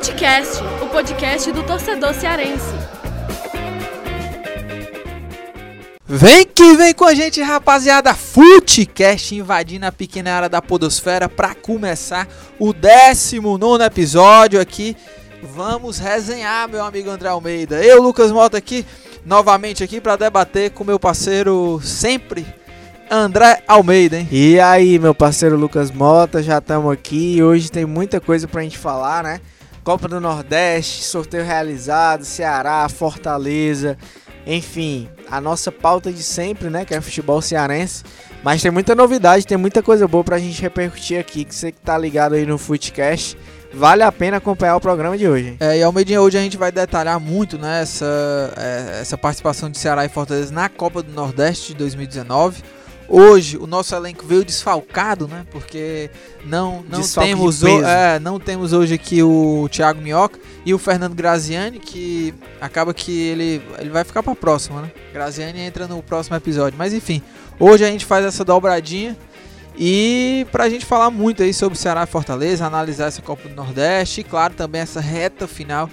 Futecast, o podcast do torcedor cearense. Vem que vem com a gente, rapaziada. Futecast invadindo a pequena área da Podosfera para começar o 19 episódio aqui. Vamos resenhar, meu amigo André Almeida. Eu, Lucas Mota, aqui, novamente aqui para debater com meu parceiro sempre, André Almeida, hein? E aí, meu parceiro Lucas Mota, já estamos aqui. Hoje tem muita coisa pra gente falar, né? Copa do Nordeste, sorteio realizado, Ceará, Fortaleza, enfim, a nossa pauta de sempre, né? Que é futebol cearense. Mas tem muita novidade, tem muita coisa boa pra gente repercutir aqui. Que você que tá ligado aí no Footcast, vale a pena acompanhar o programa de hoje. É, e Almeidinha, hoje a gente vai detalhar muito né, essa, é, essa participação de Ceará e Fortaleza na Copa do Nordeste de 2019. Hoje o nosso elenco veio desfalcado, né? Porque não não temos o, é, não temos hoje aqui o Thiago Minhoca e o Fernando Graziani, que acaba que ele ele vai ficar para a próxima, né? Graziani entra no próximo episódio. Mas enfim, hoje a gente faz essa dobradinha e para a gente falar muito aí sobre Ceará e Fortaleza, analisar essa Copa do Nordeste e claro também essa reta final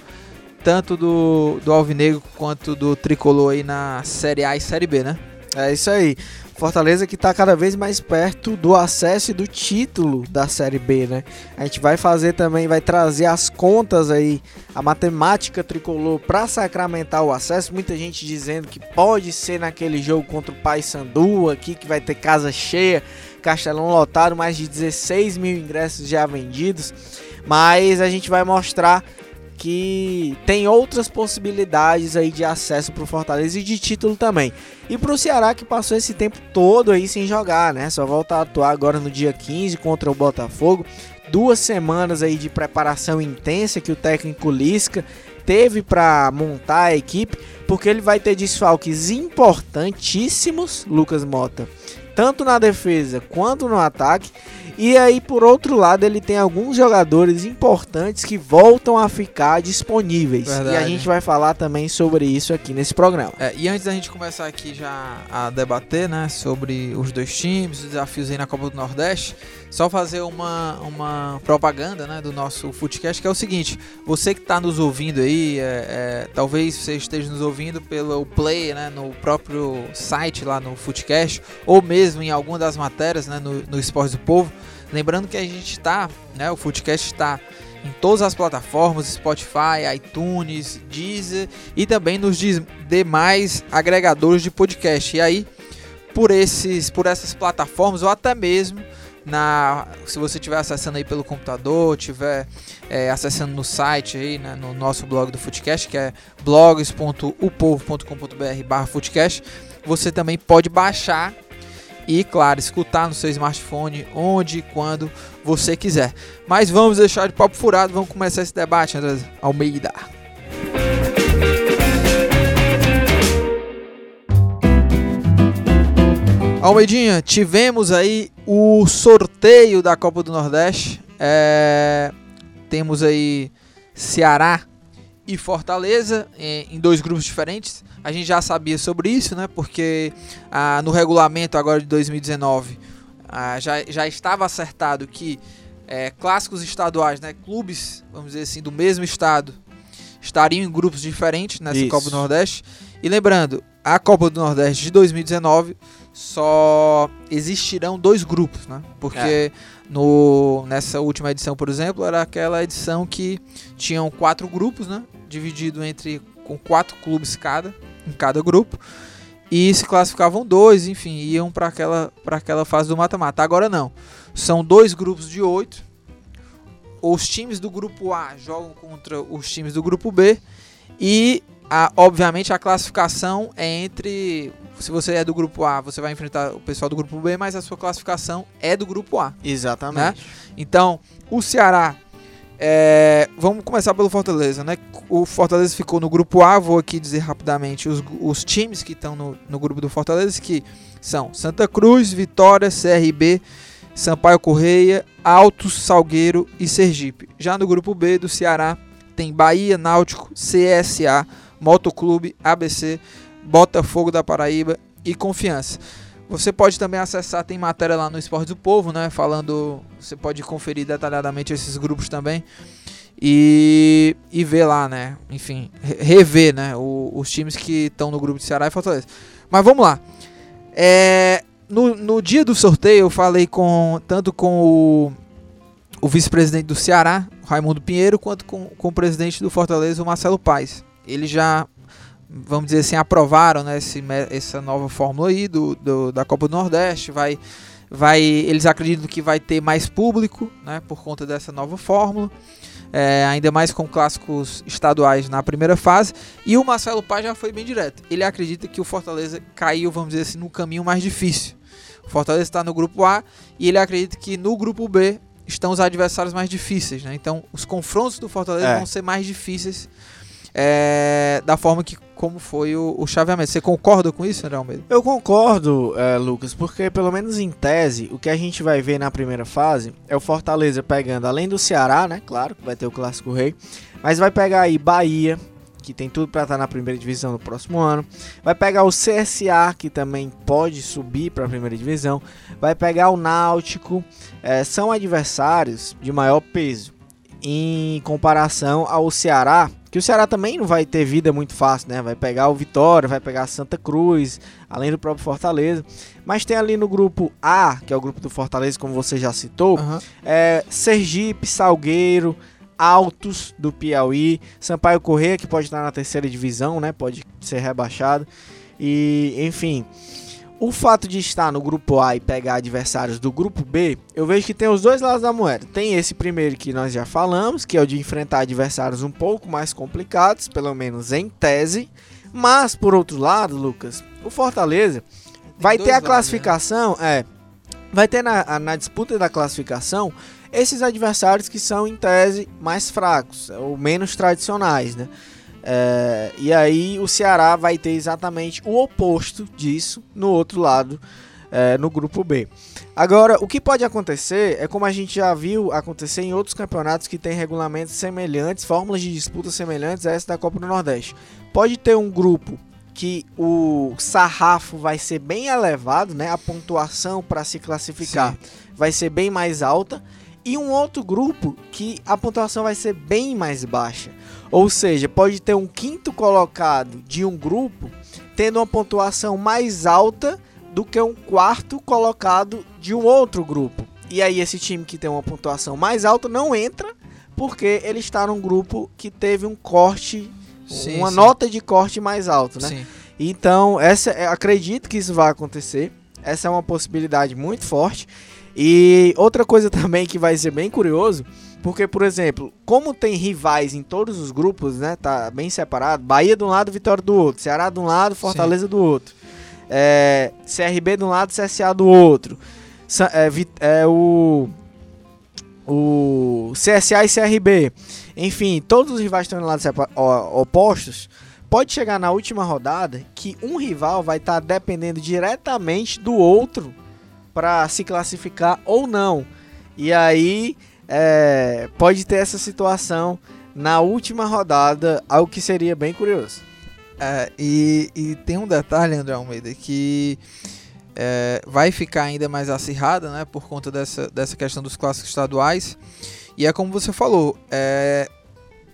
tanto do, do Alvinegro quanto do Tricolor aí na Série A e Série B, né? É isso aí. Fortaleza que está cada vez mais perto do acesso e do título da Série B, né? A gente vai fazer também, vai trazer as contas aí, a matemática tricolor para sacramentar o acesso. Muita gente dizendo que pode ser naquele jogo contra o Paysandu aqui, que vai ter casa cheia, Castelão lotado, mais de 16 mil ingressos já vendidos. Mas a gente vai mostrar que tem outras possibilidades aí de acesso para o Fortaleza e de título também. E para o Ceará que passou esse tempo todo aí sem jogar, né? Só volta a atuar agora no dia 15 contra o Botafogo. Duas semanas aí de preparação intensa que o técnico Lisca teve para montar a equipe, porque ele vai ter desfalques importantíssimos, Lucas Mota, tanto na defesa quanto no ataque. E aí, por outro lado, ele tem alguns jogadores importantes que voltam a ficar disponíveis. Verdade. E a gente vai falar também sobre isso aqui nesse programa. É, e antes da gente começar aqui já a debater, né, sobre os dois times, os desafios aí na Copa do Nordeste, só fazer uma, uma propaganda, né, do nosso Footcast, que é o seguinte, você que está nos ouvindo aí, é, é, talvez você esteja nos ouvindo pelo Play, né, no próprio site lá no Footcast, ou mesmo em alguma das matérias, né, no, no Esporte do Povo, Lembrando que a gente está, né, o Footcast está em todas as plataformas, Spotify, iTunes, Deezer e também nos demais agregadores de podcast. E aí, por esses, por essas plataformas ou até mesmo na, se você estiver acessando aí pelo computador, estiver é, acessando no site aí, né, no nosso blog do Footcast, que é blogs.upovo.com.br/footcast, você também pode baixar e, claro, escutar no seu smartphone onde e quando você quiser. Mas vamos deixar de papo furado, vamos começar esse debate, André Almeida. Almeidinha, tivemos aí o sorteio da Copa do Nordeste. É, temos aí Ceará e Fortaleza em dois grupos diferentes. A gente já sabia sobre isso, né? Porque ah, no regulamento agora de 2019 ah, já, já estava acertado que é, clássicos estaduais, né? Clubes, vamos dizer assim, do mesmo estado estariam em grupos diferentes nessa isso. Copa do Nordeste. E lembrando, a Copa do Nordeste de 2019 só existirão dois grupos, né? Porque é. no, nessa última edição, por exemplo, era aquela edição que tinham quatro grupos, né? Dividido entre com quatro clubes cada em cada grupo. E se classificavam dois, enfim, iam para aquela, aquela fase do mata-mata. Agora não. São dois grupos de oito. Os times do grupo A jogam contra os times do grupo B. E, a, obviamente, a classificação é entre. Se você é do grupo A, você vai enfrentar o pessoal do grupo B, mas a sua classificação é do grupo A. Exatamente. Né? Então, o Ceará é, vamos começar pelo Fortaleza, né? O Fortaleza ficou no grupo A, vou aqui dizer rapidamente os, os times que estão no, no grupo do Fortaleza, que são Santa Cruz, Vitória, CRB, Sampaio Correia, Altos, Salgueiro e Sergipe. Já no grupo B do Ceará tem Bahia, Náutico, CSA, Motoclube, ABC, Botafogo da Paraíba e Confiança. Você pode também acessar, tem matéria lá no Esporte do Povo, né? Falando, você pode conferir detalhadamente esses grupos também. e, e ver lá, né? Enfim, re- rever, né? o- os times que estão no grupo de Ceará e Fortaleza. Mas vamos lá. É, no, no dia do sorteio eu falei com tanto com o, o vice-presidente do Ceará, Raimundo Pinheiro, quanto com, com o presidente do Fortaleza, o Marcelo Paes. Eles já, vamos dizer assim, aprovaram né, esse essa nova fórmula aí do, do- da Copa do Nordeste. Vai, vai, eles acreditam que vai ter mais público né, por conta dessa nova fórmula. É, ainda mais com clássicos estaduais na primeira fase. E o Marcelo Paz já foi bem direto. Ele acredita que o Fortaleza caiu, vamos dizer assim, no caminho mais difícil. O Fortaleza está no grupo A e ele acredita que no grupo B estão os adversários mais difíceis. Né? Então, os confrontos do Fortaleza É. vão ser mais difíceis é, da forma que como foi o, o chaveamento. Você concorda com isso, André Almeida? Eu concordo, eh, Lucas, porque pelo menos em tese, o que a gente vai ver na primeira fase é o Fortaleza pegando, além do Ceará, né? Claro, que vai ter o Clássico Rei, mas vai pegar aí Bahia, que tem tudo para estar na primeira divisão no próximo ano. Vai pegar o CSA, que também pode subir para a primeira divisão. Vai pegar o Náutico. Eh, são adversários de maior peso em comparação ao Ceará, que o Ceará também não vai ter vida muito fácil, né? Vai pegar o Vitória, vai pegar Santa Cruz, além do próprio Fortaleza. Mas tem ali no grupo A, que é o grupo do Fortaleza, como você já citou, Aham. é Sergipe, Salgueiro, Altos do Piauí, Sampaio Correia, que pode estar na terceira divisão, né? Pode ser rebaixado. E, enfim, o fato de estar no grupo A e pegar adversários do grupo B, eu vejo que tem os dois lados da moeda. Tem esse primeiro que nós já falamos, que é o de enfrentar adversários um pouco mais complicados, pelo menos em tese. Mas, por outro lado, Lucas, o Fortaleza vai dois ter a lados, né? classificação, é. Vai ter na, na disputa da classificação esses adversários que são, em tese, mais fracos, ou menos tradicionais, né? É, e aí o Ceará vai ter exatamente o oposto disso no outro lado, é, no grupo B. Agora, o que pode acontecer é como a gente já viu acontecer em outros campeonatos que têm regulamentos semelhantes, fórmulas de disputa semelhantes a essa da Copa do Nordeste. Pode ter um grupo que o sarrafo vai ser bem elevado, né? A pontuação para se classificar vai ser bem mais alta e um outro grupo que a pontuação vai ser bem mais baixa. Ou seja, pode ter um quinto colocado de um grupo tendo uma pontuação mais alta do que um quarto colocado de um outro grupo. E aí esse time que tem uma pontuação mais alta não entra porque ele está num grupo que teve um corte, Sim, uma sim. nota de corte mais alto, né? Sim. Então, essa é- acredito que isso vai acontecer. Essa é uma possibilidade muito forte. E outra coisa também que vai ser bem curioso, porque por exemplo, como tem rivais em todos os grupos, né, tá bem separado, Bahia de um lado, Vitória do outro, Ceará de um lado, Fortaleza do outro. É, CRB de um lado, CSA do outro. É, é, o o CSA e CRB. Enfim, todos os rivais estão em lados opostos. Pode chegar na última rodada que um rival vai estar dependendo diretamente do outro para se classificar ou não. E aí é, pode ter essa situação na última rodada, algo que seria bem curioso. É, e, e tem um detalhe, André Almeida, que é, vai ficar ainda mais acirrada, né, por conta dessa, dessa questão dos clássicos estaduais. E é como você falou, é,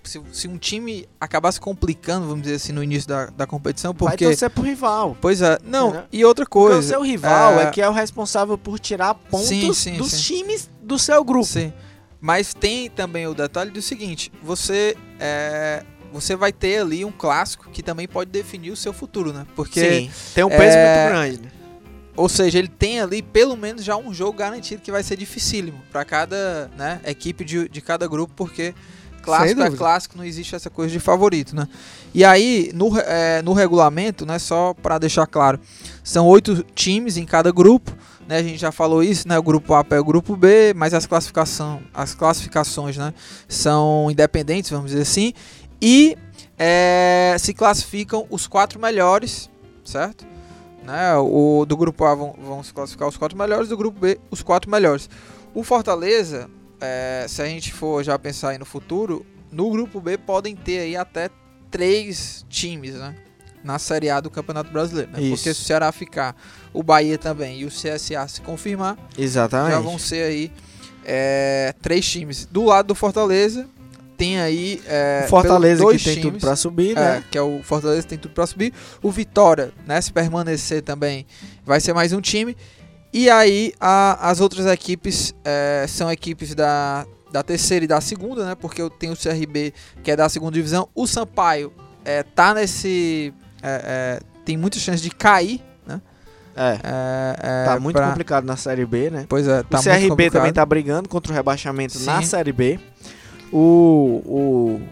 se, se um time acabar se complicando, vamos dizer assim, no início da, da competição, Vai porque... torcer pro rival. Pois é, não, Entendeu? e outra Porque coisa... o seu rival é... é- que é o responsável por tirar pontos Sim, sim, dos sim. times do seu grupo. Sim. Mas tem também o detalhe do seguinte: você é, você vai ter ali um clássico que também pode definir o seu futuro, né? Porque, Sim, tem um peso é, muito grande. né? ou seja, ele tem ali pelo menos já um jogo garantido que vai ser dificílimo para cada né, equipe de, de cada grupo, porque clássico é clássico, não existe essa coisa de favorito, né? E aí no, é, no regulamento, né? Só para deixar claro, são oito times em cada grupo. Né, a gente já falou isso, né? O grupo A é o grupo B, mas as, classificação, as classificações né, são independentes, vamos dizer assim. E é, se classificam os quatro melhores, certo? Né, o do grupo A vão, vão se classificar os quatro melhores, do grupo B os quatro melhores. O Fortaleza, é, se a gente for já pensar aí no futuro, no grupo B podem ter aí até três times, né? Na Série A do Campeonato Brasileiro. Né? Porque se o Ceará ficar, o Bahia também e o CSA se confirmar, Exatamente. já vão ser aí é, três times. Do lado do Fortaleza, tem aí. É, o Fortaleza dois que tem times, tudo pra subir, é, né? que é o Fortaleza tem tudo pra subir. O Vitória, né? Se permanecer também, vai ser mais um time. E aí a- as outras equipes é, são equipes da, da terceira e da segunda, né? Porque eu tenho o CRB que é da segunda divisão. O Sampaio é, tá nesse. é, é, tem muita chance de cair, né? É. É, é, Tá muito pra- complicado na Série B, né? Pois é, tá o CRB também tá brigando contra o rebaixamento na Sim. Série B. O, o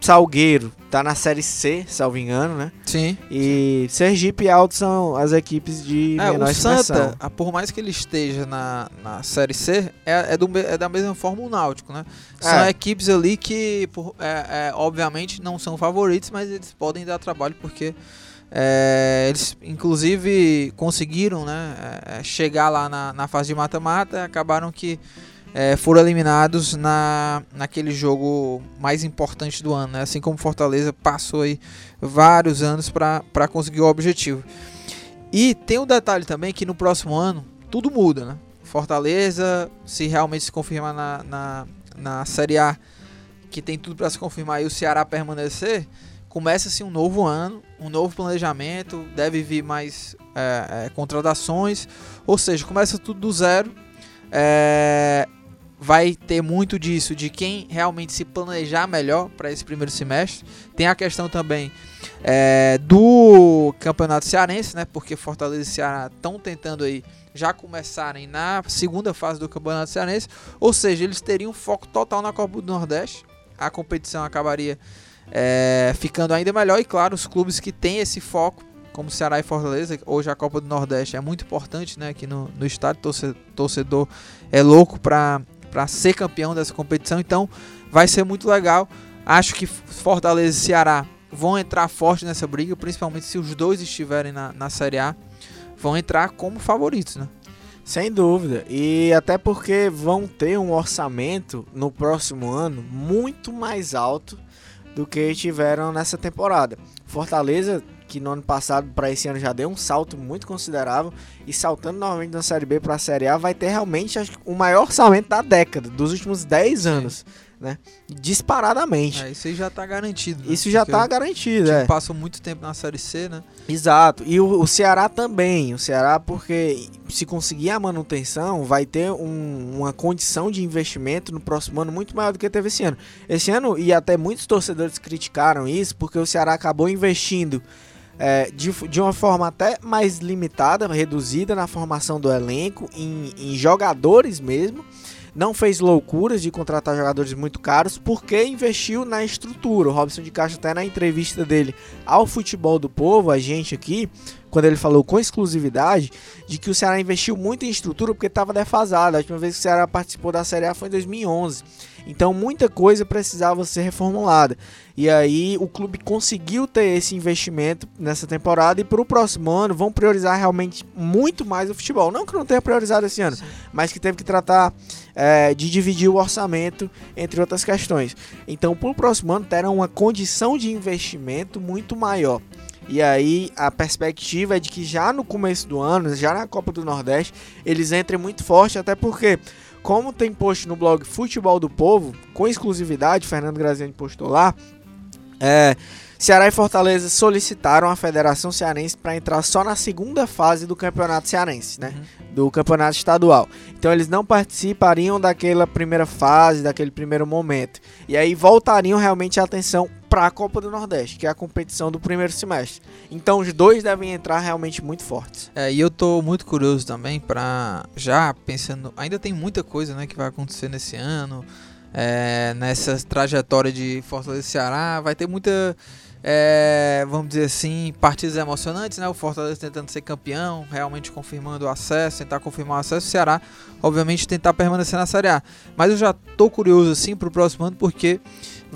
Salgueiro tá na Série C, salvo engano, né? Sim. E Sergipe e Alto são as equipes de É, menor o expressão. Santa, ah, por mais que ele esteja na, na Série C, é, é do é da mesma forma o Náutico, né? São É. equipes ali que, por- é, é, obviamente, não são favoritos, mas eles podem dar trabalho porque é, eles, inclusive, conseguiram né, chegar lá na, na fase de mata-mata e acabaram que é, foram eliminados na, naquele jogo mais importante do ano, né? Assim como Fortaleza passou aí vários anos para conseguir o objetivo. E tem um detalhe também que no próximo ano tudo muda, né? Fortaleza, se realmente se confirmar na, na, na Série A, que tem tudo para se confirmar e o Ceará permanecer, começa-se um novo ano, um novo planejamento, deve vir mais é, é, contratações, ou seja, começa tudo do zero. É, vai ter muito disso de quem realmente se planejar melhor para esse primeiro semestre. Tem a questão também é, do Campeonato Cearense, né? Porque Fortaleza e Ceará estão tentando aí já começarem na segunda fase do Campeonato Cearense, ou seja, eles teriam foco total na Copa do Nordeste. A competição acabaria é, ficando ainda melhor e claro, os clubes que têm esse foco, como Ceará e Fortaleza, hoje a Copa do Nordeste é muito importante, né? Aqui no, no estádio, torce- torcedor é louco para para ser campeão dessa competição, então vai ser muito legal. Acho que Fortaleza e Ceará vão entrar forte nessa briga, principalmente se os dois estiverem na, na Série A, vão entrar como favoritos, né? Sem dúvida. E até porque vão ter um orçamento no próximo ano muito mais alto do que tiveram nessa temporada. Fortaleza, que no ano passado para esse ano já deu um salto muito considerável e saltando novamente da Série B para a Série A, vai ter realmente o maior orçamento da década, dos últimos 10 anos, né? Disparadamente. É, isso aí já tá garantido. né? Isso já tá o garantido, é. Passou muito tempo na Série C, né? Exato. E o, o Ceará também. O Ceará, porque se conseguir a manutenção, vai ter um- uma condição de investimento no próximo ano muito maior do que teve esse ano. Esse ano, e até muitos torcedores criticaram isso, porque o Ceará acabou investindo é, de, de uma forma até mais limitada, reduzida na formação do elenco, em, em jogadores mesmo. Não fez loucuras de contratar jogadores muito caros, porque investiu na estrutura. O Robson de Castro, até na entrevista dele ao Futebol do Povo, a gente aqui, quando ele falou com exclusividade, de que o Ceará investiu muito em estrutura porque estava defasado. A última vez que o Ceará participou da Série A foi em 2011. Então muita coisa precisava ser reformulada. E aí o clube conseguiu ter esse investimento nessa temporada e para o próximo ano vão priorizar realmente muito mais o futebol. Não que não tenha priorizado esse ano, mas que teve que tratar é, de dividir o orçamento entre outras questões. Então para o próximo ano terão uma condição de investimento muito maior. E aí a perspectiva é de que já no começo do ano, já na Copa do Nordeste, eles entrem muito forte, até porque, como tem post no blog Futebol do Povo, com exclusividade, Fernando Graziani postou lá, é, Ceará e Fortaleza solicitaram a Federação Cearense para entrar só na segunda fase do Campeonato Cearense, né? Do Campeonato Estadual. Então eles não participariam daquela primeira fase, daquele primeiro momento. E aí voltariam realmente a atenção para a Copa do Nordeste, que é a competição do primeiro semestre. Então os dois devem entrar realmente muito fortes. É, e eu tô muito curioso também pra já pensando, ainda tem muita coisa, né, que vai acontecer nesse ano, é, nessa trajetória de Fortaleza e Ceará, vai ter muita, é, vamos dizer assim, partidas emocionantes, né, o Fortaleza tentando ser campeão, realmente confirmando o acesso, tentar confirmar o acesso, o Ceará, obviamente, tentar permanecer na Série A. Mas eu já tô curioso, assim, pro próximo ano, porque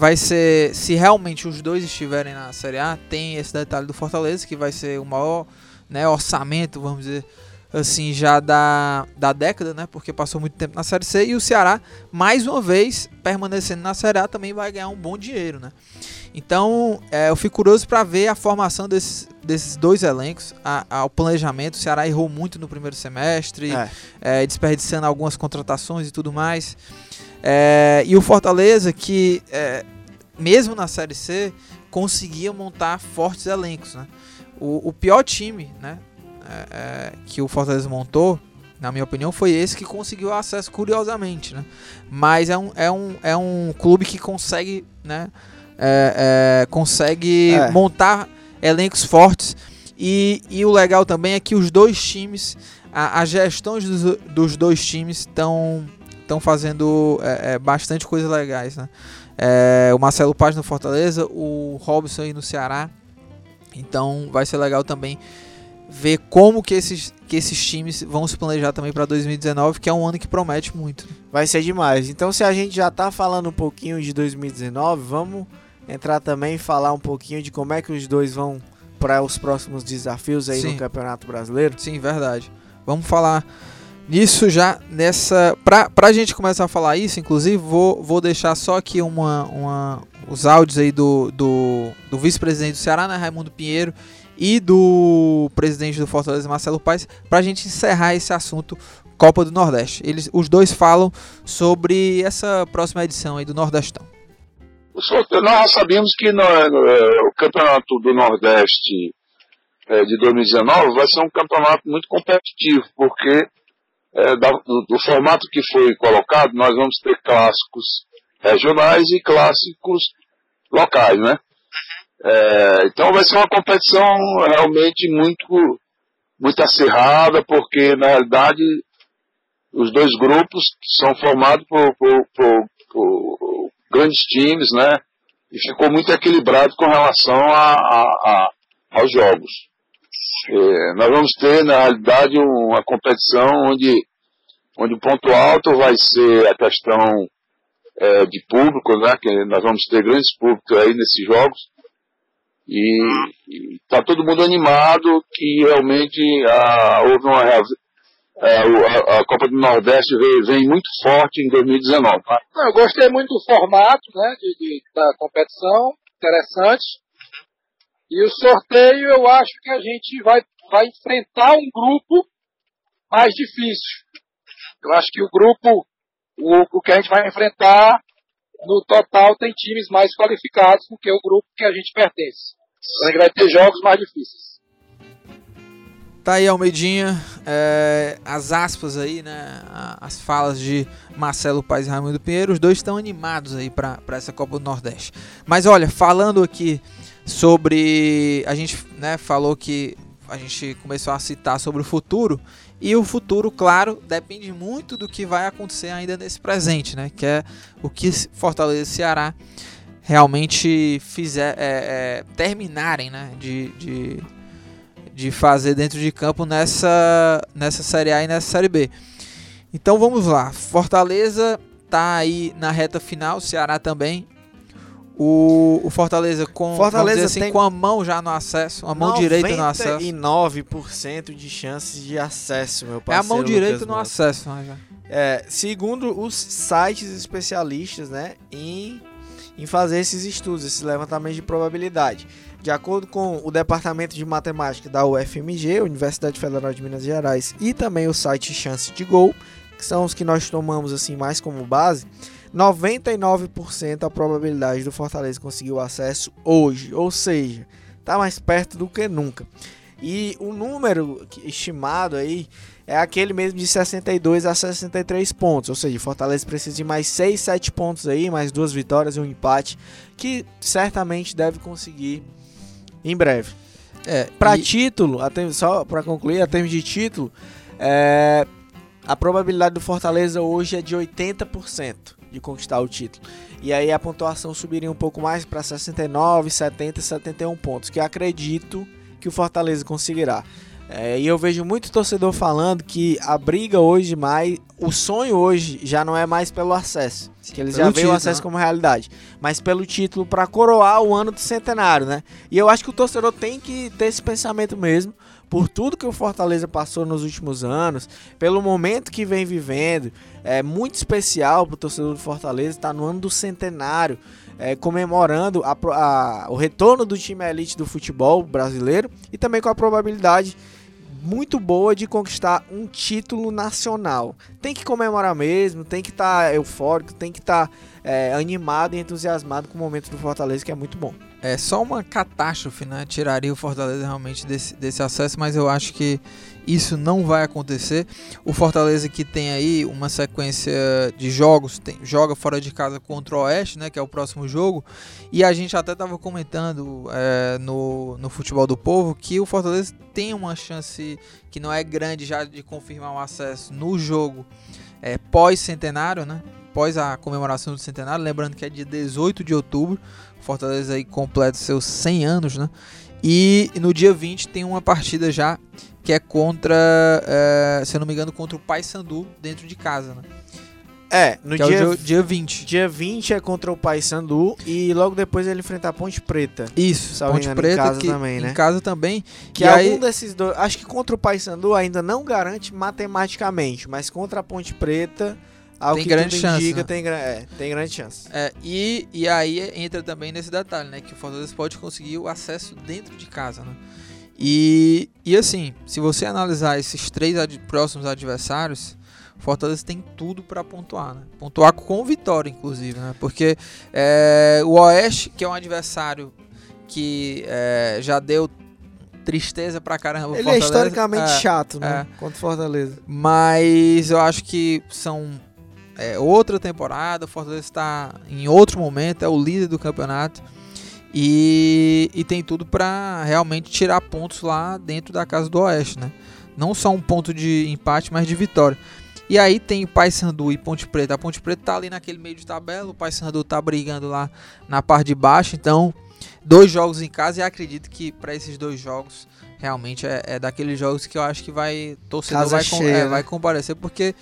vai ser, se realmente os dois estiverem na Série A, tem esse detalhe do Fortaleza, que vai ser o maior né, orçamento, vamos dizer assim, já da, da década, né? Porque passou muito tempo na Série C e o Ceará, mais uma vez, permanecendo na Série A, também vai ganhar um bom dinheiro, né? Então, é, eu fico curioso para ver a formação desses, desses dois elencos, a, a, o planejamento. O Ceará errou muito no primeiro semestre, é. É, desperdiçando algumas contratações e tudo mais. É, e o Fortaleza, que é, mesmo na Série C, conseguia montar fortes elencos. Né? O, o pior time né, é, é, que o Fortaleza montou, na minha opinião, foi esse que conseguiu acesso curiosamente. Né? Mas é um, é, um, é um clube que consegue, né, é, é, consegue montar elencos fortes. E, e o legal também é que os dois times, a, as gestões dos, dos dois times estão estão fazendo é, é, bastante coisas legais, né? É, o Marcelo Paz no Fortaleza, o Robson aí no Ceará. Então vai ser legal também ver como que esses, que esses times vão se planejar também para 2019, que é um ano que promete muito. Vai ser demais. Então se a gente já tá falando um pouquinho de 2019, vamos entrar também e falar um pouquinho de como é que os dois vão para os próximos desafios aí Sim. no Campeonato Brasileiro. Sim, verdade. Vamos falar nisso já nessa. Pra, pra gente começar a falar isso, inclusive, vou, vou deixar só aqui uma, uma, os áudios aí do, do, do vice-presidente do Ceará, né, Raimundo Pinheiro, e do presidente do Fortaleza, Marcelo Paes, pra gente encerrar esse assunto Copa do Nordeste. Eles, os dois falam sobre essa próxima edição aí do Nordestão. Nós sabemos que no, no, é, o Campeonato do Nordeste é, de 2019 vai ser um campeonato muito competitivo, porque é, da, do, do, formato que foi colocado, nós vamos ter clássicos regionais e clássicos locais, né? É, então vai ser uma competição realmente muito, muito acirrada, porque na realidade os dois grupos são formados por, por, por, por grandes times, né? E ficou muito equilibrado com relação a, a, a aos jogos. É, nós vamos ter, na realidade, uma competição onde, onde o ponto alto vai ser a questão é, de público, né, que nós vamos ter grandes públicos aí nesses jogos. E está todo mundo animado que realmente ah, houve uma é, a, a, Copa do Nordeste vem, vem, muito forte em 2019. Eu gostei muito do formato né, de, de, da competição, interessante. E o sorteio, eu acho que a gente vai, vai enfrentar um grupo mais difícil. Eu acho que o grupo, o, o que a gente vai enfrentar, no total, tem times mais qualificados do que o grupo que a gente pertence. A gente vai ter jogos mais difíceis. Tá aí, Almeidinha, é, as aspas aí, né, as falas de Marcelo Paes e Raimundo Pinheiro, os dois estão animados aí para essa Copa do Nordeste. Mas olha, falando aqui sobre. A gente né, falou que a gente começou a citar sobre o futuro. E o futuro, claro, depende muito do que vai acontecer ainda nesse presente, né? Que é o que Fortaleza e Ceará realmente fizer, é, é, terminarem né? de, de, de fazer dentro de campo nessa, nessa Série A e nessa Série B. Então vamos lá. Fortaleza tá aí na reta final, Ceará também. O, o Fortaleza com Fortaleza assim, tem com a mão já no acesso, a mão direita no acesso. 99% de chances de acesso, meu parceiro. É a mão direita no acesso, né, já. É, segundo os sites especialistas, né, em, em fazer esses estudos, esses levantamentos de probabilidade. De acordo com o Departamento de Matemática da UFMG, Universidade Federal de Minas Gerais, e também o site Chance de Gol, que são os que nós tomamos assim mais como base, 99% a probabilidade do Fortaleza conseguir o acesso hoje, ou seja, está mais perto do que nunca. E o número estimado aí é aquele mesmo de 62 a 63 pontos, ou seja, Fortaleza precisa de mais 6, 7 pontos aí, mais duas vitórias e um empate, que certamente deve conseguir em breve. É, para e... título, até, só para concluir, a termos de título, é, a probabilidade do Fortaleza hoje é de 80% de conquistar o título. E aí a pontuação subiria um pouco mais para 69, 70, 71 pontos, que acredito que o Fortaleza conseguirá. É, e eu vejo muito torcedor falando que a briga hoje mais, o sonho hoje já não é mais pelo acesso, que eles pelo já veem o acesso né? como realidade, mas pelo título para coroar o ano do centenário, né? E eu acho que o torcedor tem que ter esse pensamento mesmo, por tudo que o Fortaleza passou nos últimos anos, pelo momento que vem vivendo, é muito especial para o torcedor do Fortaleza, está no ano do centenário. é, comemorando a, a, o retorno do time elite do futebol brasileiro e também com a probabilidade muito boa de conquistar um título nacional. Tem que comemorar mesmo, tem que estar tá eufórico, tem que estar tá, é, animado e entusiasmado com o momento do Fortaleza, que é muito bom. É só uma catástrofe, né? Tiraria o Fortaleza realmente desse, desse acesso, mas eu acho que isso não vai acontecer. O Fortaleza que tem aí uma sequência de jogos, tem, joga fora de casa contra o Oeste, né, que é o próximo jogo, e a gente até estava comentando é, no, no Futebol do Povo que o Fortaleza tem uma chance que não é grande já de confirmar o acesso no jogo é, pós-centenário, né, pós a comemoração do centenário, lembrando que é dia 18 de outubro, Fortaleza aí completa seus 100 anos, né, e no dia 20 tem uma partida já que é contra, é, se eu não me engano, contra o Paysandu dentro de casa, né? É, no dia, é dia, dia 20. Dia 20 é contra o Paysandu e logo depois ele enfrenta a Ponte Preta. Isso, Salvo Ponte Preta em casa que, também, né? Em casa também. Que e algum aí, desses dois, acho que contra o Paysandu ainda não garante matematicamente, mas contra a Ponte Preta, ao Tem que grande chance, indica, né? tem, é, tem grande chance. é, e, e aí entra também nesse detalhe, né? Que o Fortaleza pode conseguir o acesso dentro de casa, né? E, e assim, se você analisar esses três ad- próximos adversários, o Fortaleza tem tudo para pontuar, né? Pontuar com vitória, inclusive, né? Porque é, o Oeste, que é um adversário que é, já deu tristeza pra caramba. Ele é Fortaleza, historicamente é, chato, né? Contra o Fortaleza. mas eu acho que são é, outra temporada. O Fortaleza está em outro momento, é o líder do campeonato e, e tem tudo para realmente tirar pontos lá dentro da casa do Oeste, né? Não só um ponto de empate, mas de vitória. E aí tem Paysandu e Ponte Preta. A Ponte Preta tá ali naquele meio de tabela, o Paysandu tá brigando lá na parte de baixo, então dois jogos em casa e acredito que para esses dois jogos realmente é, é daqueles jogos que eu acho que vai torcedor vai, com- é, né? vai comparecer porque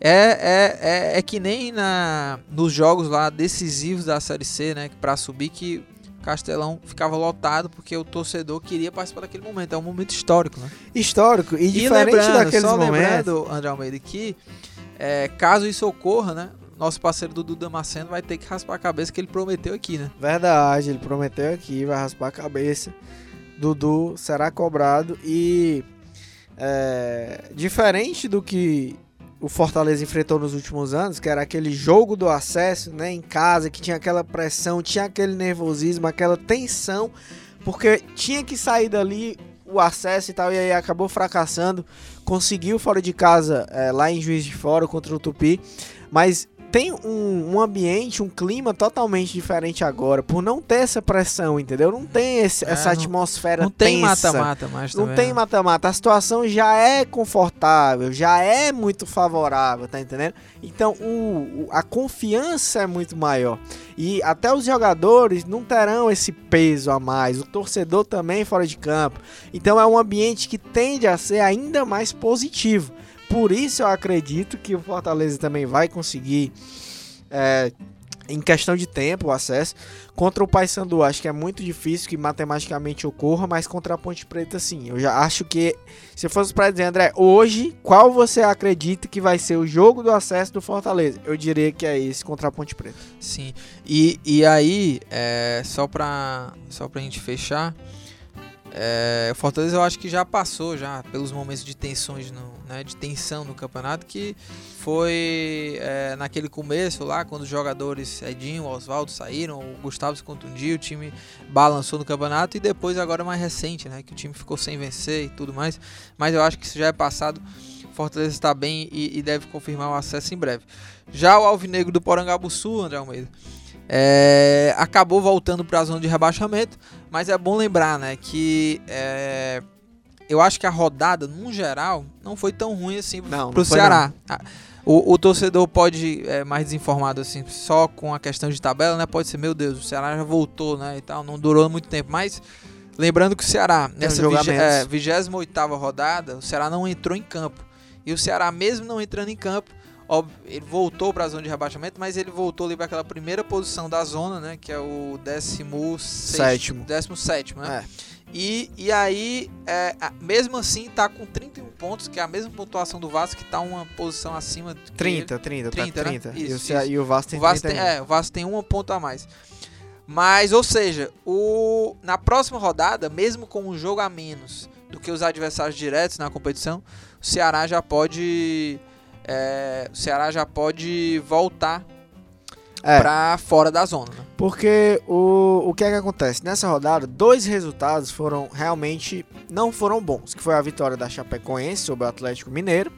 é, é, é, é que nem na, nos jogos lá decisivos da Série C, né? Pra subir que Castelão ficava lotado porque o torcedor queria participar daquele momento. É um momento histórico, né? Histórico e, E diferente daqueles só momentos. lembrando, André Almeida, que é, caso isso ocorra, né? Nosso parceiro Dudu Damasceno vai ter que raspar a cabeça que ele prometeu aqui, né? Verdade, ele prometeu aqui, vai raspar a cabeça. Dudu será cobrado e é, diferente do que o Fortaleza enfrentou nos últimos anos, que era aquele jogo do acesso, né, em casa, que tinha aquela pressão, tinha aquele nervosismo, aquela tensão, porque tinha que sair dali o acesso e tal, e aí acabou fracassando, conseguiu fora de casa, é, lá em Juiz de Fora contra o Tupi, mas tem um, um ambiente, um clima totalmente diferente agora, por não ter essa pressão, entendeu? Não tem esse- É, essa não- atmosfera Não tem tensa. mata-mata mais Não também. tem né? mata-mata. A situação já é confortável, já é muito favorável, tá entendendo? Então o, o- a confiança é muito maior. E até os jogadores não terão esse peso a mais. O torcedor também fora de campo. Então é um ambiente que tende a ser ainda mais positivo. Por isso eu acredito que o Fortaleza também vai conseguir. é, em questão de tempo, o acesso. Contra o Paysandu, acho que é muito difícil que matematicamente ocorra, mas contra a Ponte Preta, sim. Eu já acho que, se fosse para dizer, André, hoje, qual você acredita que vai ser o jogo do acesso do Fortaleza? Eu diria que é esse contra a Ponte Preta. Sim. E, e aí, é, só pra, só pra gente fechar, é, o Fortaleza eu acho que já passou já pelos momentos de tensões, no, né, de tensão no campeonato, que foi é, naquele começo lá, quando os jogadores Edinho, Oswaldo saíram, o Gustavo se contundiu, o time balançou no campeonato, e depois agora mais recente, né, que o time ficou sem vencer e tudo mais, mas eu acho que isso já é passado, Fortaleza está bem e, e deve confirmar o acesso em breve. Já o Alvinegro do Porangabuçu, André Almeida, é, acabou voltando para a zona de rebaixamento, mas é bom lembrar, né, que é, eu acho que a rodada, no geral, não foi tão ruim assim Não, pro não Ceará. Ah, O, o torcedor pode, é, mais desinformado assim, só com a questão de tabela, né, pode ser, meu Deus, o Ceará já voltou, né, e tal, não durou muito tempo, mas lembrando que o Ceará, nessa é, 28ª rodada, o Ceará não entrou em campo. E o Ceará, mesmo não entrando em campo, ele voltou para a zona de rebaixamento, mas ele voltou ali para aquela primeira posição da zona, né? Que é o 17 Sétimo. 17 né? É. E, e aí, é, mesmo assim, tá com 31 pontos, que é a mesma pontuação do Vasco, que tá uma posição acima. do que 30, 30, 30, tá né? 30. Isso, e, o e o Vasco tem o Vasco tem, 31. é, o Vasco tem uma ponto a mais. Mas, ou seja, o, na próxima rodada, mesmo com um jogo a menos do que os adversários diretos na competição, o Ceará já pode. É, o Ceará já pode voltar É. pra fora da zona. Né? Porque o, o que é que acontece? Nessa rodada, dois resultados foram realmente não foram bons. Que foi a vitória da Chapecoense sobre o Atlético Mineiro.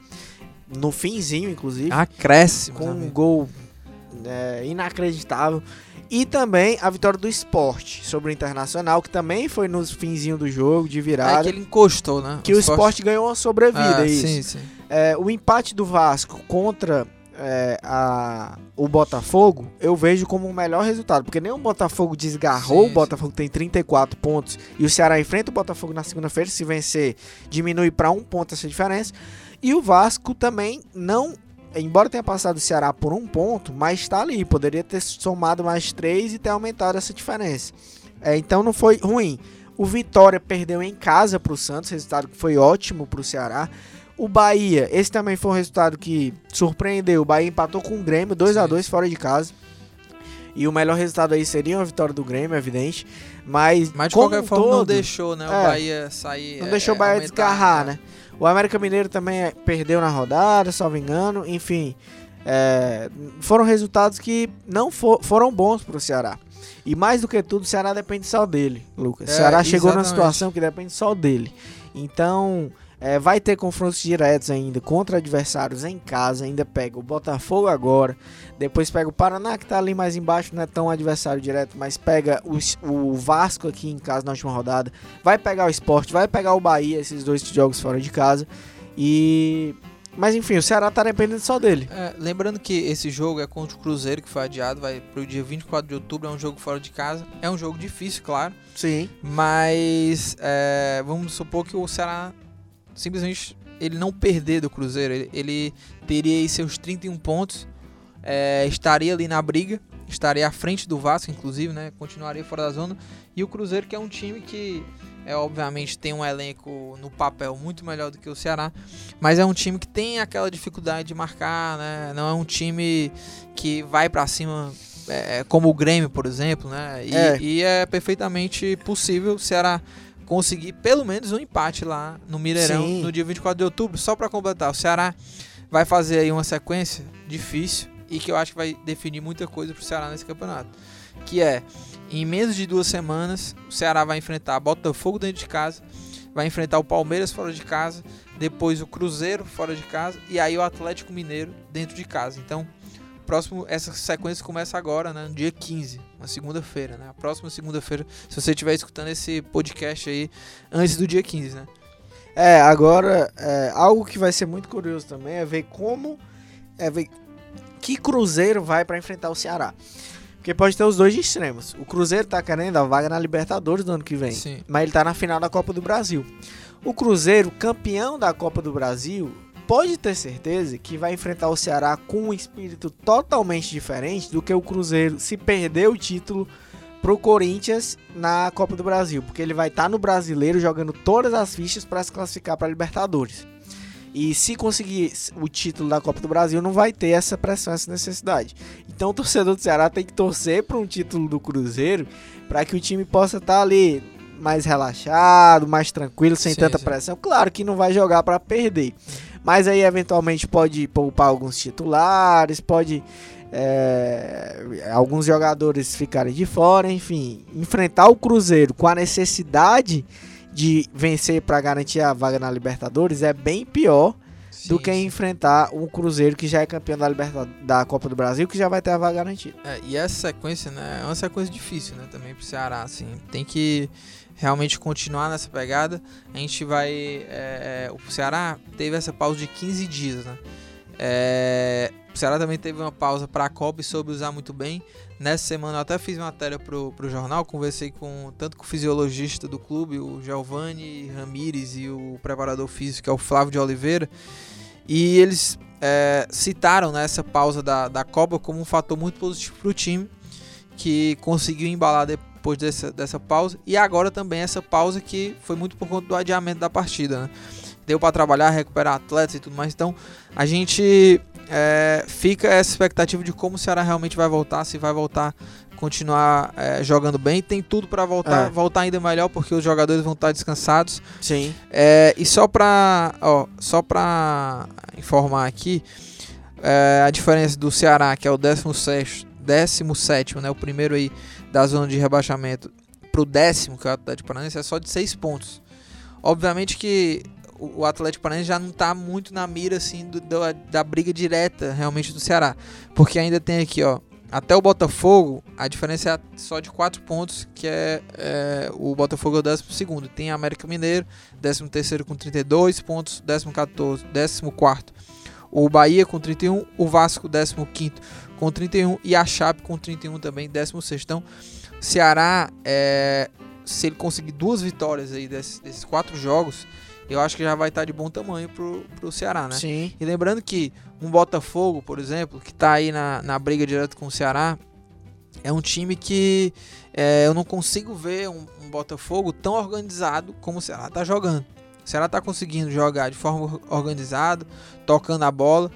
No finzinho, inclusive. Acréscimo. com um gol é, inacreditável. E também a vitória do esporte sobre o Internacional, que também foi no finzinho do jogo, de É virada. que ele encostou, né? que o esporte ganhou uma sobrevida, Ah, isso. Sim, sim. É, o empate do Vasco contra é, a, o Botafogo, eu vejo como o melhor resultado, porque nem o Botafogo desgarrou, Sim, o Botafogo tem 34 pontos, e o Ceará enfrenta o Botafogo na segunda-feira, se vencer, diminui para um ponto essa diferença, e o Vasco também não, embora tenha passado o Ceará por um ponto, mas está ali, poderia ter somado mais três e ter aumentado essa diferença. É, então não foi ruim. O Vitória perdeu em casa para o Santos, resultado que foi ótimo para o Ceará. O Bahia, esse também foi um resultado que surpreendeu. O Bahia empatou com o Grêmio, 2 a 2 fora de casa. E o melhor resultado aí seria uma vitória do Grêmio, evidente. Mas, Mas de como qualquer forma não todo, deixou, né? O É. Bahia sair. não é, deixou o Bahia aumentar, desgarrar, né? O América Mineiro também é, perdeu na rodada, salvo engano. Enfim, é, foram resultados que não for- foram bons pro Ceará. E mais do que tudo, o Ceará depende só dele, Lucas. O É, Ceará chegou numa exatamente. situação que depende só dele. Então, é, vai ter confrontos diretos ainda contra adversários em casa. Ainda pega o Botafogo agora. Depois pega o Paraná, que tá ali mais embaixo, não é tão adversário direto, mas pega os- o Vasco aqui em casa na última rodada. Vai pegar o Sport, vai pegar o Bahia, esses dois jogos fora de casa. E. Mas enfim, o Ceará tá dependendo só dele. É, lembrando que esse jogo é contra o Cruzeiro, que foi adiado, vai pro dia 24 de outubro, é um jogo fora de casa. É um jogo difícil, claro, Sim. mas é, vamos supor que o Ceará simplesmente ele não perder do Cruzeiro, ele, ele teria aí seus 31 pontos, é, estaria ali na briga, estaria à frente do Vasco, inclusive, né? Continuaria fora da zona. E o Cruzeiro, que é um time que é obviamente tem um elenco no papel muito melhor do que o Ceará, mas é um time que tem aquela dificuldade de marcar, né? Não é um time que vai pra cima é, como o Grêmio, por exemplo, né? E É. e é perfeitamente possível o Ceará conseguir pelo menos um empate lá no Mineirão Sim. no dia 24 de outubro, só pra completar. O Ceará vai fazer aí uma sequência difícil e que eu acho que vai definir muita coisa pro Ceará nesse campeonato. Que é, em menos de duas semanas, o Ceará vai enfrentar Botafogo dentro de casa, vai enfrentar o Palmeiras fora de casa, depois o Cruzeiro fora de casa e aí o Atlético Mineiro dentro de casa. Então, próximo essa sequência começa agora, né, no dia 15, na segunda-feira, né? A próxima segunda-feira, se você estiver escutando esse podcast aí antes do dia 15, né? É, agora, é, algo que vai ser muito curioso também é ver como. É ver que Cruzeiro vai pra enfrentar o Ceará. Porque pode ter os dois extremos. O Cruzeiro tá querendo a vaga na Libertadores do ano que vem. Sim. Mas ele tá na final da Copa do Brasil. O Cruzeiro, campeão da Copa do Brasil, pode ter certeza que vai enfrentar o Ceará com um espírito totalmente diferente do que o Cruzeiro se perder o título pro Corinthians na Copa do Brasil, porque ele vai estar no Brasileiro jogando todas as fichas para se classificar para Libertadores. E se conseguir o título da Copa do Brasil, não vai ter essa pressão, essa necessidade. Então o torcedor do Ceará tem que torcer para um título do Cruzeiro para que o time possa estar ali mais relaxado, mais tranquilo, sem Sim, tanta sim. pressão. Claro que não vai jogar para perder, mas aí eventualmente pode poupar alguns titulares, pode é, alguns jogadores ficarem de fora, enfim, enfrentar o Cruzeiro com a necessidade de vencer para garantir a vaga na Libertadores é bem pior do Sim, que sim. enfrentar um Cruzeiro que já é campeão da, Liberta da Copa do Brasil, que já vai ter a vaga garantida. É, e essa sequência, né, é uma sequência difícil, né, também pro Ceará, assim, tem que realmente continuar nessa pegada. A gente vai, é, é, o Ceará teve essa pausa de 15 dias, né. É, o Ceará também teve uma pausa para a Copa e soube usar muito bem. Nessa semana eu até fiz matéria pro, pro jornal, conversei com tanto com o fisiologista do clube, o Giovanni Ramires, e o preparador físico, que é o Flávio de Oliveira, e eles é, citaram né, essa pausa da, da Copa como um fator muito positivo para o time, que conseguiu embalar depois dessa, dessa pausa, e agora também essa pausa que foi muito por conta do adiamento da partida. Né? deu para trabalhar, recuperar atletas e tudo mais. Então a gente é, fica essa expectativa de como o Ceará realmente vai voltar, se vai voltar continuar é, jogando bem. Tem tudo para voltar, É. voltar ainda melhor, porque os jogadores vão estar descansados. Sim. É, e só pra, ó, só pra informar aqui, é, a diferença do Ceará, que é o 17, 17 né, o primeiro aí da zona de rebaixamento, pro décimo, que é o Atlético Paranaense, é só de 6 pontos. Obviamente que o, o Atlético Paranaense já não tá muito na mira, assim, do- do- da briga direta, realmente, do Ceará. Porque ainda tem aqui, ó, até o Botafogo, a diferença é só de 4 pontos, que é, é, o Botafogo é o 12 segundo. Tem América Mineiro, 13 terceiro com 32 pontos, 14 14 quarto o Bahia com 31, o Vasco 15 quinto com 31 e a Chape com 31 também 16 Então, Ceará, é, se ele conseguir duas vitórias aí desses, desses quatro jogos, eu acho que já vai estar de bom tamanho pro, pro Ceará, né? Sim. E lembrando que um Botafogo, por exemplo, que tá aí na, na briga direto com o Ceará, é um time que é, eu não consigo ver um, um Botafogo tão organizado como o Ceará tá jogando. O Ceará tá conseguindo jogar de forma organizada, tocando a bola.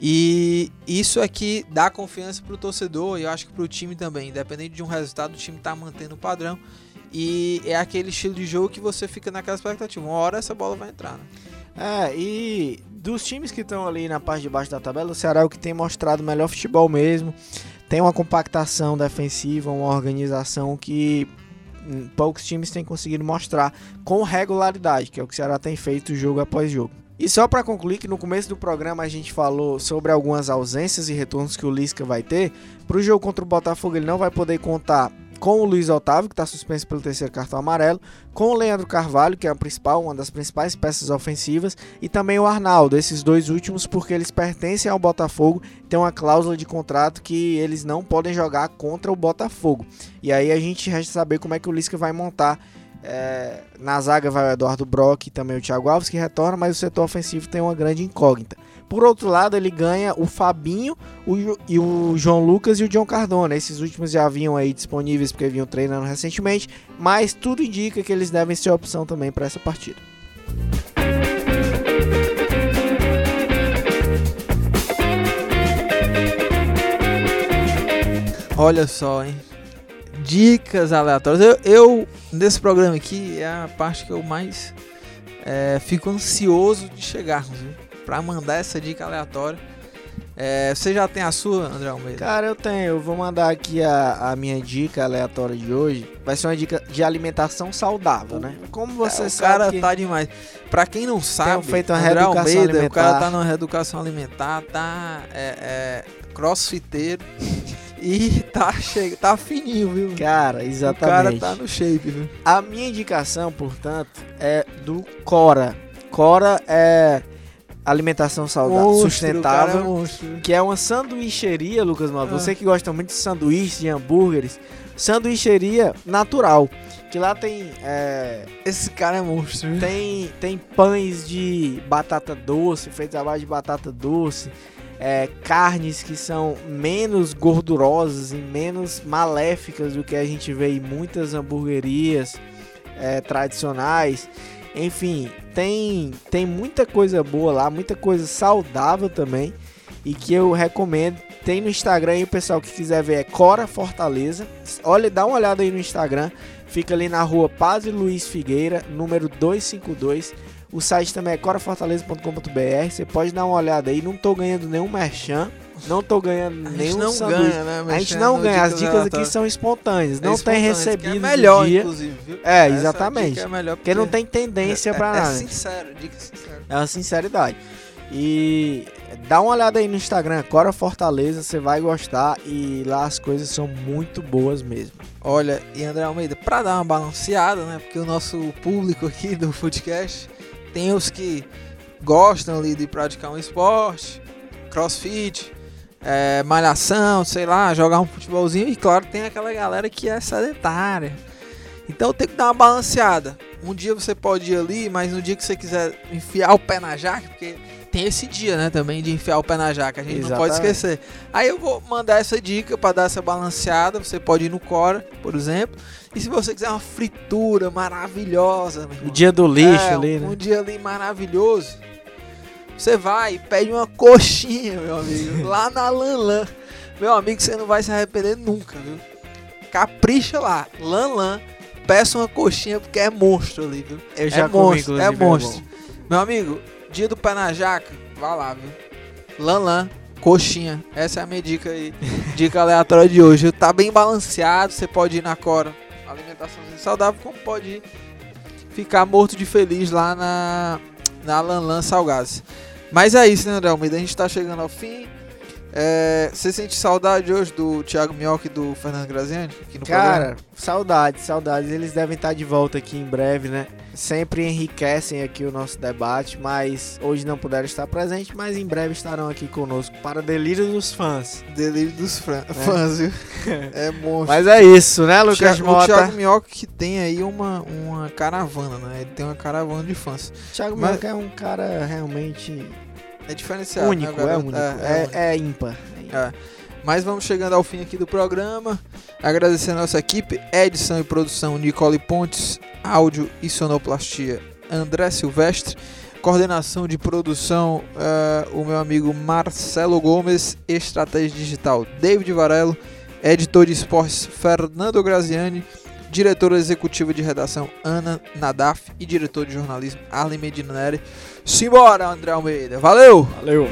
E isso é que dá confiança pro torcedor e eu acho que pro time também. Independente de um resultado, o time tá mantendo o padrão. E é aquele estilo de jogo que você fica naquela expectativa. Uma hora essa bola vai entrar, né? É, e dos times que estão ali na parte de baixo da tabela, o Ceará é o que tem mostrado o melhor futebol mesmo. Tem uma compactação defensiva, uma organização que hum, poucos times têm conseguido mostrar com regularidade, que é o que o Ceará tem feito jogo após jogo. E só para concluir que no começo do programa a gente falou sobre algumas ausências e retornos que o Lisca vai ter. Para o jogo contra o Botafogo ele não vai poder contar com o Luiz Otávio, que está suspenso pelo terceiro cartão amarelo, com o Leandro Carvalho, que é a principal, uma das principais peças ofensivas, e também o Arnaldo, esses dois últimos porque eles pertencem ao Botafogo, tem uma cláusula de contrato que eles não podem jogar contra o Botafogo. E aí a gente resta saber como é que o Lisca vai montar. É, na zaga vai o Eduardo Brock e também o Thiago Alves que retorna, mas o setor ofensivo tem uma grande incógnita. Por outro lado, ele ganha o Fabinho o, e o João Lucas e o John Cardona. Esses últimos já vinham aí disponíveis porque vinham treinando recentemente, mas tudo indica que eles devem ser opção também para essa partida. Olha só, hein? Dicas aleatórias. Eu, eu, nesse programa aqui, é a parte que eu mais é, fico ansioso de chegarmos? Pra mandar essa dica aleatória. É, você já tem a sua, André Almeida? Cara, eu tenho. Eu vou mandar aqui a, a minha dica aleatória de hoje. Vai ser uma dica de alimentação saudável, né? Como você É, o sabe cara que- tá demais. Pra quem não sabe, feito uma André Almeida, o alimentar. cara tá numa reeducação alimentar, tá é, é, crossfiteiro e tá, che... tá fininho, viu? Cara, o exatamente. cara tá no shape, viu? A minha indicação, portanto, é do Cora. Cora é alimentação saudável, Monstro, sustentável. o é que é uma sanduicheria, Lucas Malta. Ah. Você que gosta muito de sanduíches, de hambúrgueres, sanduicheria natural. Que lá tem, é, Esse cara é monstro. viu? tem, tem pães de batata doce, feitos à base de batata doce, é, carnes que são menos gordurosas e menos maléficas do que a gente vê em muitas hamburguerias é, tradicionais. Enfim, tem, tem muita coisa boa lá, muita coisa saudável também. E que eu recomendo. Tem no Instagram aí o pessoal que quiser ver é Cora Fortaleza. Olha, dá uma olhada aí no Instagram. Fica ali na rua Padre Luiz Figueira, número 252. O site também é corafortaleza.com.br. Você pode dar uma olhada aí. Não tô ganhando nenhum merchan. Não tô ganhando A gente nenhum não sanduíche. ganha, né? A gente não ganha. As Dicas aqui são espontâneas. É Não tem espontâneo, isso recebido É melhor, dia. inclusive, viu? É, Essa exatamente. É melhor Porque não tem tendência é, pra é, nada. É sincero, dica sincera. É uma sinceridade. E dá uma olhada aí no Instagram, Cora Fortaleza, você vai gostar e lá as coisas são muito boas mesmo. Olha, e André Almeida, pra dar uma balanceada, né? Porque o nosso público aqui do podcast tem os que gostam ali de praticar um esporte, crossfit, é, malhação, sei lá, jogar um futebolzinho. E claro, tem aquela galera que é sedentária. Então tem que dar uma balanceada. Um dia você pode ir ali, mas no dia que você quiser enfiar o pé na jaca, porque tem esse dia, né, também de enfiar o pé na jaca, a gente não pode Exatamente. esquecer. Aí eu vou mandar essa dica para dar essa balanceada. Você pode ir no Cora, por exemplo. E se você quiser uma fritura maravilhosa, O dia do lixo é, ali, um né? dia ali maravilhoso. Você vai e pede uma coxinha, meu amigo, lá na Lanlan. Meu amigo, você não vai se arrepender nunca, viu? Capricha lá, Lanlan. Peça uma coxinha porque é monstro ali, viu? Eu já é comi, monstro, é monstro. Meu amigo, dia do pé na jaca, vá lá, viu? Lanlan, coxinha. Essa é a minha dica aí. dica aleatória de hoje. Tá bem balanceado, você pode ir na Cora. Alimentação saudável, como pode ir ficar morto de feliz lá na, na Lanlan Salgados. Mas é isso, né, André Almeida? A gente tá chegando ao fim. É, você sente saudade hoje do Thiago Minhoca e do Fernando Graziani no programa? Cara, saudades, saudades. Eles devem estar de volta aqui em breve, né? Sempre enriquecem aqui o nosso debate, mas hoje não puderam estar presentes, mas em breve estarão aqui conosco para delírio dos fãs. Delírio dos fran- fãs, viu? É monstro. Mas é isso, né, Lucas Thiago, o Mota? Thiago Minhoca que tem aí uma, uma caravana, né? Ele tem uma caravana de fãs. Thiago Mas- Minhoca é um cara realmente É diferenciado, único, né, é único, É, é, é é ímpar. é ímpar. É. Mas vamos chegando ao fim aqui do programa. Agradecer a nossa equipe, edição e produção Nicole Pontes, áudio e sonoplastia André Silvestre, coordenação de produção eh, o meu amigo Marcelo Gomes, estratégia digital David Varelo, editor de esportes Fernando Graziani, diretora executiva de redação Ana Nadaf e diretor de jornalismo Arlen Medina Neri. Simbora, André Almeida. Valeu! Valeu!